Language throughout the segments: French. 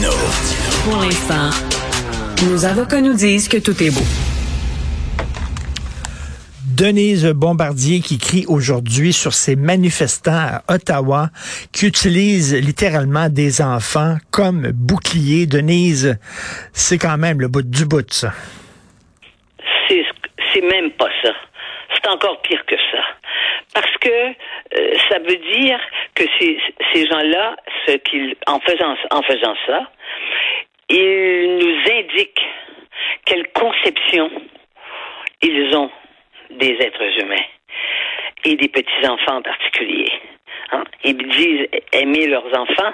Martino. Pour l'instant, nos avocats nous disent que tout est beau. Denise Bombardier qui crie aujourd'hui sur ces manifestants à Ottawa qui utilisent littéralement des enfants comme boucliers. Denise, c'est quand même le bout du bout, ça. C'est même pas ça. C'est encore pire que ça. Parce que euh, ça veut dire que ces, ces gens-là, ce qu'ils, en faisant, en faisant ça, ils nous indiquent quelle conception ils ont des êtres humains et des petits-enfants en particulier. Hein? Ils disent aimer leurs enfants,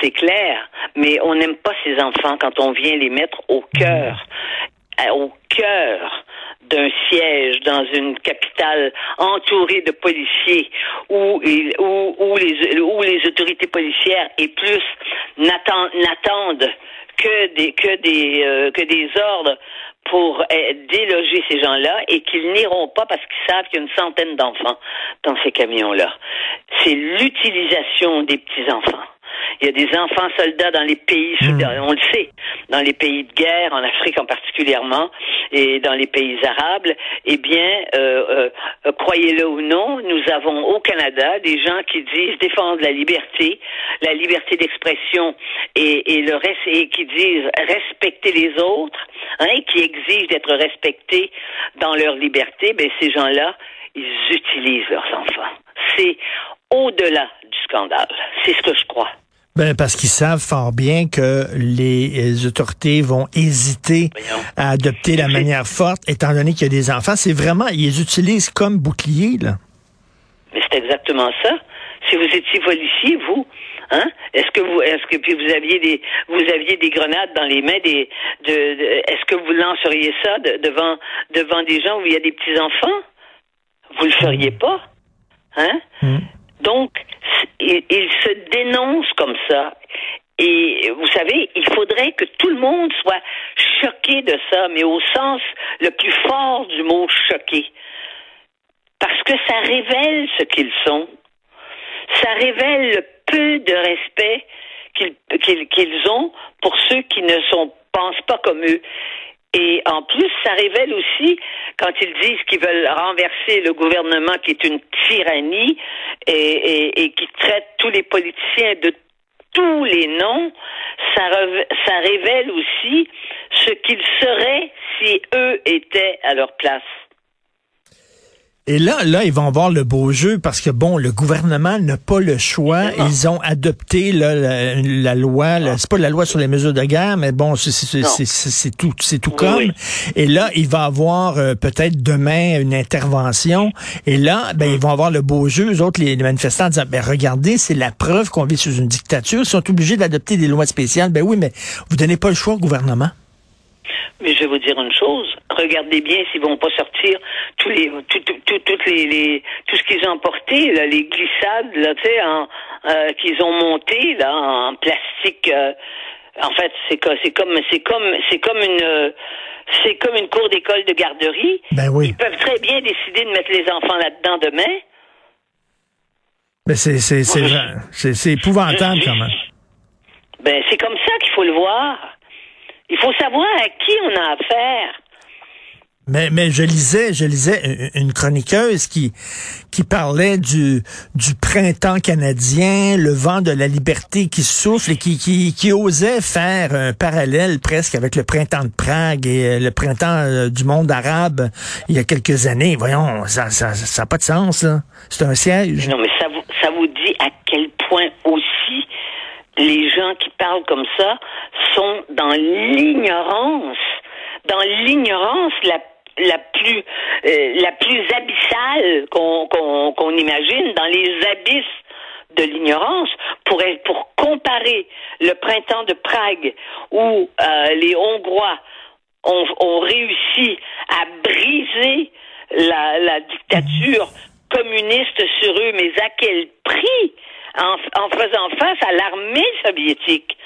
c'est clair, mais on n'aime pas ces enfants quand on vient les mettre au cœur, au cœur d'un siège dans une capitale entourée de policiers où, où, où, les, où les autorités policières et plus n'attendent que des que des euh, que des ordres pour euh, déloger ces gens-là et qu'ils n'iront pas parce qu'ils savent qu'il y a une centaine d'enfants dans ces camions-là. C'est l'utilisation des petits-enfants. Il y a des enfants soldats dans les pays, hmm. on le sait, dans les pays de guerre, en Afrique en particulièrement, et dans les pays arabes. Eh bien, euh, euh, croyez-le ou non, nous avons au Canada des gens qui disent défendre la liberté, la liberté d'expression et, et le reste, et qui disent respecter les autres, hein, qui exigent d'être respectés dans leur liberté. Ben ces gens-là, ils utilisent leurs enfants. C'est au-delà du scandale. C'est ce que je crois. Ben, parce qu'ils savent fort bien que les autorités vont hésiter à adopter la manière forte, étant donné qu'il y a des enfants. C'est vraiment, ils les utilisent comme bouclier, là. Mais c'est exactement ça. Si vous étiez policier, vous, hein, est-ce que vous, est-ce que puis vous aviez des, vous aviez des grenades dans les mains des, de, est-ce que vous lanceriez ça devant, devant des gens où il y a des petits enfants? Vous le feriez pas, hein? Hmm. Donc, il, se dénonce comme ça. Et vous savez, il faudrait que tout le monde soit choqué de ça, mais au sens le plus fort du mot choqué. Parce que ça révèle ce qu'ils sont. Ça révèle le peu de respect qu'ils ont pour ceux qui ne sont pensent pas comme eux. Et en plus, ça révèle aussi, quand ils disent qu'ils veulent renverser le gouvernement qui est une tyrannie et, qui traite tous les politiciens de tous les noms, ça, ça révèle aussi ce qu'ils seraient si eux étaient à leur place. Et là, là, ils vont voir le beau jeu parce que bon, le gouvernement n'a pas le choix. Ils ont adopté là, la, loi. C'est pas la loi sur les mesures de guerre, mais bon, c'est tout, c'est tout comme. Et là, il va avoir euh, peut-être demain une intervention. Et là, ben ils vont avoir le beau jeu. Eux autres, les, manifestants, en disant, ben regardez, c'est la preuve qu'on vit sous une dictature. Ils sont obligés d'adopter des lois spéciales. Ben oui, mais vous donnez pas le choix au gouvernement. Mais je vais vous dire une chose. Regardez bien s'ils vont pas sortir tous les, tout, tout, toutes les, tout ce qu'ils ont emporté, là, les glissades, là, tu sais, euh, qu'ils ont monté là en plastique. Euh, en fait, c'est c'est comme, c'est comme, c'est comme une, c'est comme une cour d'école de garderie. Ben oui. Ils peuvent très bien décider de mettre les enfants là-dedans demain. Mais ben, c'est, c'est, c'est, c'est épouvantable quand même. Ben, c'est comme ça qu'il faut le voir. Il faut savoir à qui on a affaire. Mais, mais je lisais, je lisais une chroniqueuse qui, qui parlait du, du printemps canadien, le vent de la liberté qui souffle et qui, qui, qui osait faire un parallèle presque avec le printemps de Prague et euh, le printemps euh, du monde arabe il y a quelques années. Voyons, ça, ça, ça n'a pas de sens, là. C'est un siège. Non, mais ça vous, ça vous dit à quel point aussi les gens qui parlent comme ça sont dans l'ignorance, dans l'ignorance la la plus euh, la plus abyssale qu'on qu'on imagine dans les abysses de l'ignorance. Pour pour comparer le printemps de Prague où euh, les Hongrois ont, ont, réussi à briser la dictature communiste sur eux, mais à quel prix? En, faisant face à l'armée soviétique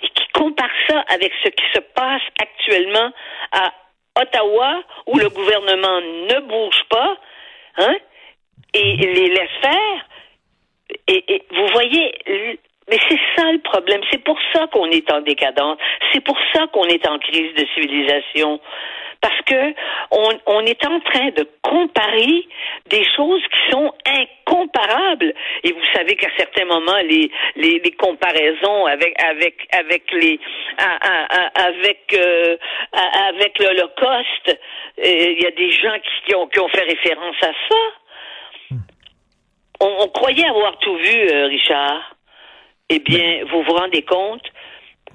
qui compare ça avec ce qui se passe actuellement à Ottawa, où le gouvernement ne bouge pas, hein, et les laisse faire. Et, vous voyez, Mais c'est ça le problème. C'est pour ça qu'on est en décadence. C'est pour ça qu'on est en crise de civilisation parce que on, on, est en train de comparer des choses qui sont incomparables. Et vous savez qu'à certains moments, les, les, les, comparaisons avec avec avec les avec euh, avec l'Holocauste, euh, il y a des gens qui, ont, qui ont fait référence à ça. On, on croyait avoir tout vu, euh, Richard. Eh bien, vous vous rendez compte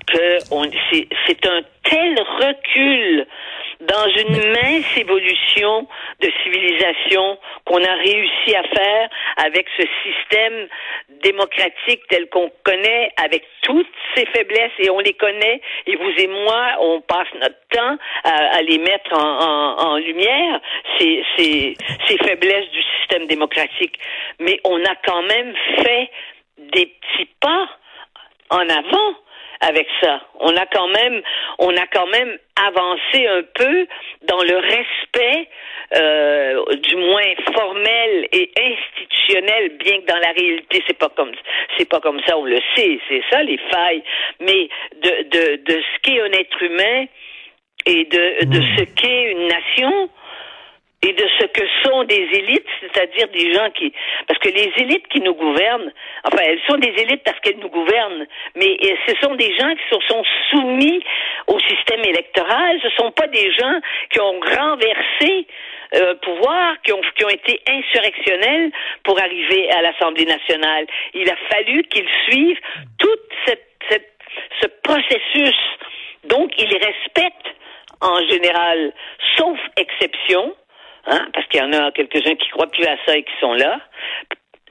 que c'est un tel recul dans une mince évolution de civilisation qu'on a réussi à faire avec ce système démocratique tel qu'on connaît, avec toutes ses faiblesses, et on les connaît, et vous et moi, on passe notre temps à, les mettre en, en, lumière, ces, ces, ces faiblesses du système démocratique. Mais on a quand même fait des petits pas en avant avec ça. On a quand même, on a quand même avancé un peu dans le respect, euh, du moins formel et institutionnel, bien que dans la réalité c'est pas comme c'est pas comme ça, on le sait, c'est ça les failles, mais de de de ce qu'est un être humain et de de hmm. ce qu'est une nation et de ce que sont des élites, c'est-à-dire des gens qui... Parce que les élites qui nous gouvernent, enfin, elles sont des élites parce qu'elles nous gouvernent, mais ce sont des gens qui sont soumis au système électoral, ce ne sont pas des gens qui ont renversé euh, pouvoir, qui ont, qui ont été insurrectionnels pour arriver à l'Assemblée nationale. Il a fallu qu'ils suivent tout cette, cette, ce processus. Donc, ils respectent en général, sauf exception, hein, parce qu'il y en a quelques-uns qui croient plus à ça et qui sont là,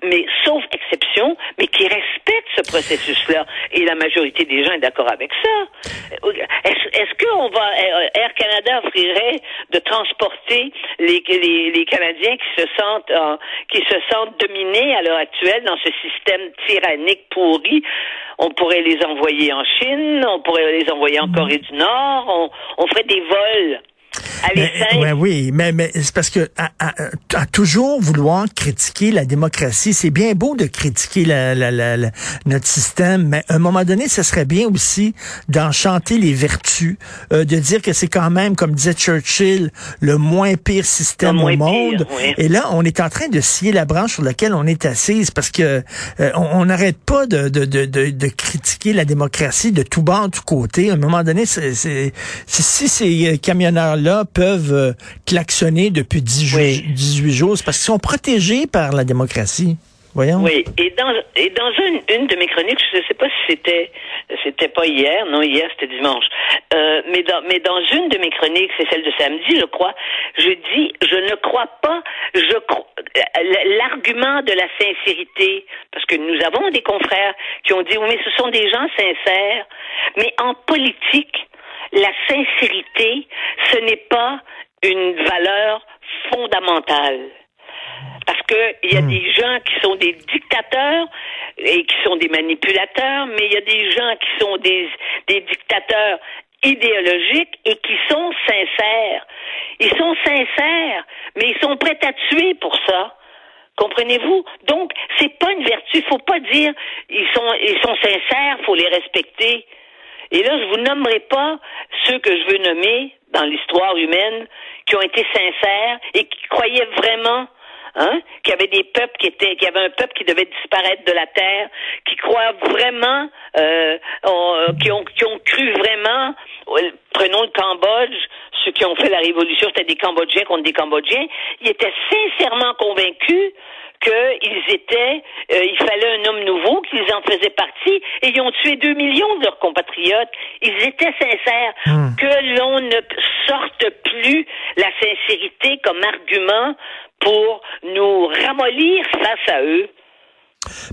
mais sauf exception, mais qui respectent ce processus-là. Et la majorité des gens est d'accord avec ça. Est-ce est qu'on va, Air Canada offrirait de transporter les, les, les Canadiens qui se sentent, euh, qui se sentent dominés à l'heure actuelle dans ce système tyrannique pourri? On pourrait les envoyer en Chine, on pourrait les envoyer en mm-hmm. Corée du Nord, on, on ferait des vols mais, oui, mais, mais c'est parce que à, toujours vouloir critiquer la démocratie, c'est bien beau de critiquer la, la, la, notre système, mais à un moment donné, ce serait bien aussi d'en chanter les vertus, euh, de dire que c'est quand même, comme disait Churchill, le moins pire système au monde. Et là, on est en train de scier la branche sur laquelle on est assise parce que euh, on n'arrête pas de, de, de, de, critiquer la démocratie de tout bas, de tout côté. À un moment donné, c'est si ces camionneurs-là peuvent euh, klaxonner depuis 18 jours, c'est parce qu'ils sont protégés par la démocratie. Voyons. Oui, et dans, et dans une, une de mes chroniques, je ne sais pas si c'était c'était pas hier, non hier c'était dimanche, euh, mais dans mais dans une de mes chroniques, c'est celle de samedi, je crois, je dis je ne crois pas, je l'argument de la sincérité, parce que nous avons des confrères qui ont dit oui mais ce sont des gens sincères, mais en politique la sincérité, ce n'est pas une valeur fondamentale. Parce qu'il y a hmm. des gens qui sont des dictateurs et qui sont des manipulateurs, mais il y a des gens qui sont des, des dictateurs idéologiques et qui sont sincères. Ils sont sincères, mais ils sont prêts à tuer pour ça. Comprenez-vous? Donc, c'est pas une vertu. Faut pas dire ils sont ils sont sincères, faut les respecter. Et là, je vous nommerai pas ceux que je veux nommer dans l'histoire humaine qui ont été sincères et qui croyaient vraiment Hein, qu'il y avait des peuples qui étaient, qu'il y avait un peuple qui devait disparaître de la terre, qui croient vraiment, euh, qui ont, qui ont cru vraiment. Prenons le Cambodge, ceux qui ont fait la révolution, c'était des Cambodgiens contre des Cambodgiens. Ils étaient sincèrement convaincus qu'ils étaient, euh, il fallait un homme nouveau, qu'ils en faisaient partie, et ils ont tué deux millions de leurs compatriotes. Ils étaient sincères. Hmm. Que l'on ne sorte plus la sincérité comme argument pour nous ramollir face à eux.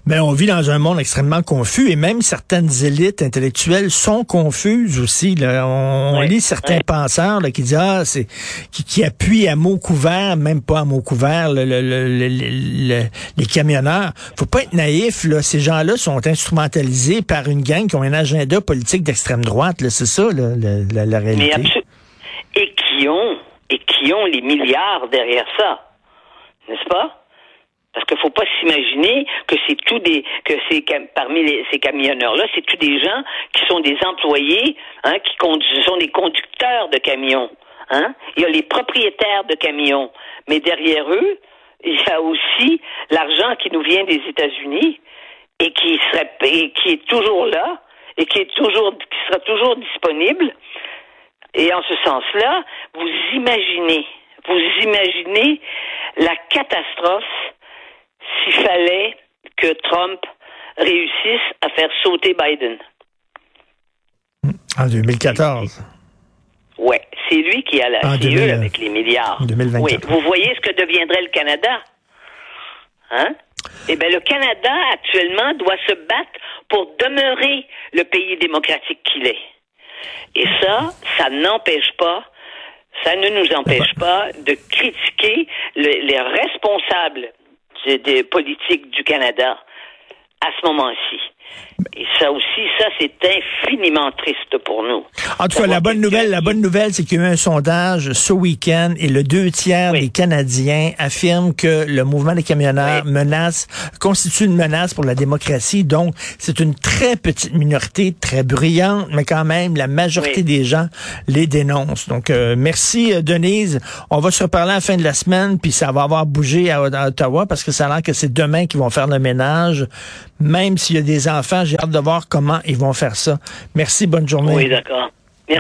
Mais on vit dans un monde extrêmement confus et même certaines élites intellectuelles sont confuses aussi. On, lit certains penseurs qui disent ah c'est qui, appuient à mots couverts, même pas à mots couverts, les camionneurs. Faut pas être naïf. Là. Ces gens-là sont instrumentalisés par une gang qui ont un agenda politique d'extrême droite. C'est ça la, la, réalité. et qui ont et qui ont les milliards derrière ça, n'est-ce pas? Parce qu'il faut pas s'imaginer que c'est tous des que c'est parmi ces camionneurs là, c'est tous des gens qui sont des employés, hein, qui conduisent, sont des conducteurs de camions. Hein? Il y a les propriétaires de camions, mais derrière eux, il y a aussi l'argent qui nous vient des États-Unis et qui serait et qui est toujours là et qui est toujours qui sera toujours disponible. Et en ce sens-là, vous imaginez, vous imaginez la catastrophe s'il fallait que Trump réussisse à faire sauter Biden. En 2014. Oui, c'est lui qui a la CE avec les milliards. Oui, vous voyez ce que deviendrait le Canada? Hein? Eh bien, le Canada, actuellement, doit se battre pour demeurer le pays démocratique qu'il est. Et ça, ça n'empêche pas, ça ne nous empêche pas de critiquer les responsables des politiques du Canada à ce moment-ci. Et ça aussi, ça, c'est infiniment triste pour nous. En tout cas, la bonne nouvelle, la bonne nouvelle, c'est qu'il y a eu un sondage ce week-end et le deux tiers des Canadiens affirment que le mouvement des camionneurs menace, constitue une menace pour la démocratie. Donc, c'est une très petite minorité, très bruyante, mais quand même, la majorité des gens les dénoncent. Donc, euh, merci, euh, Denise. On va se reparler à la fin de la semaine, puis ça va avoir bougé à, à Ottawa parce que ça a l'air que c'est demain qu'ils vont faire le ménage. Même s'il y a des j'ai hâte de voir comment ils vont faire ça. Merci, bonne journée. Oui, d'accord.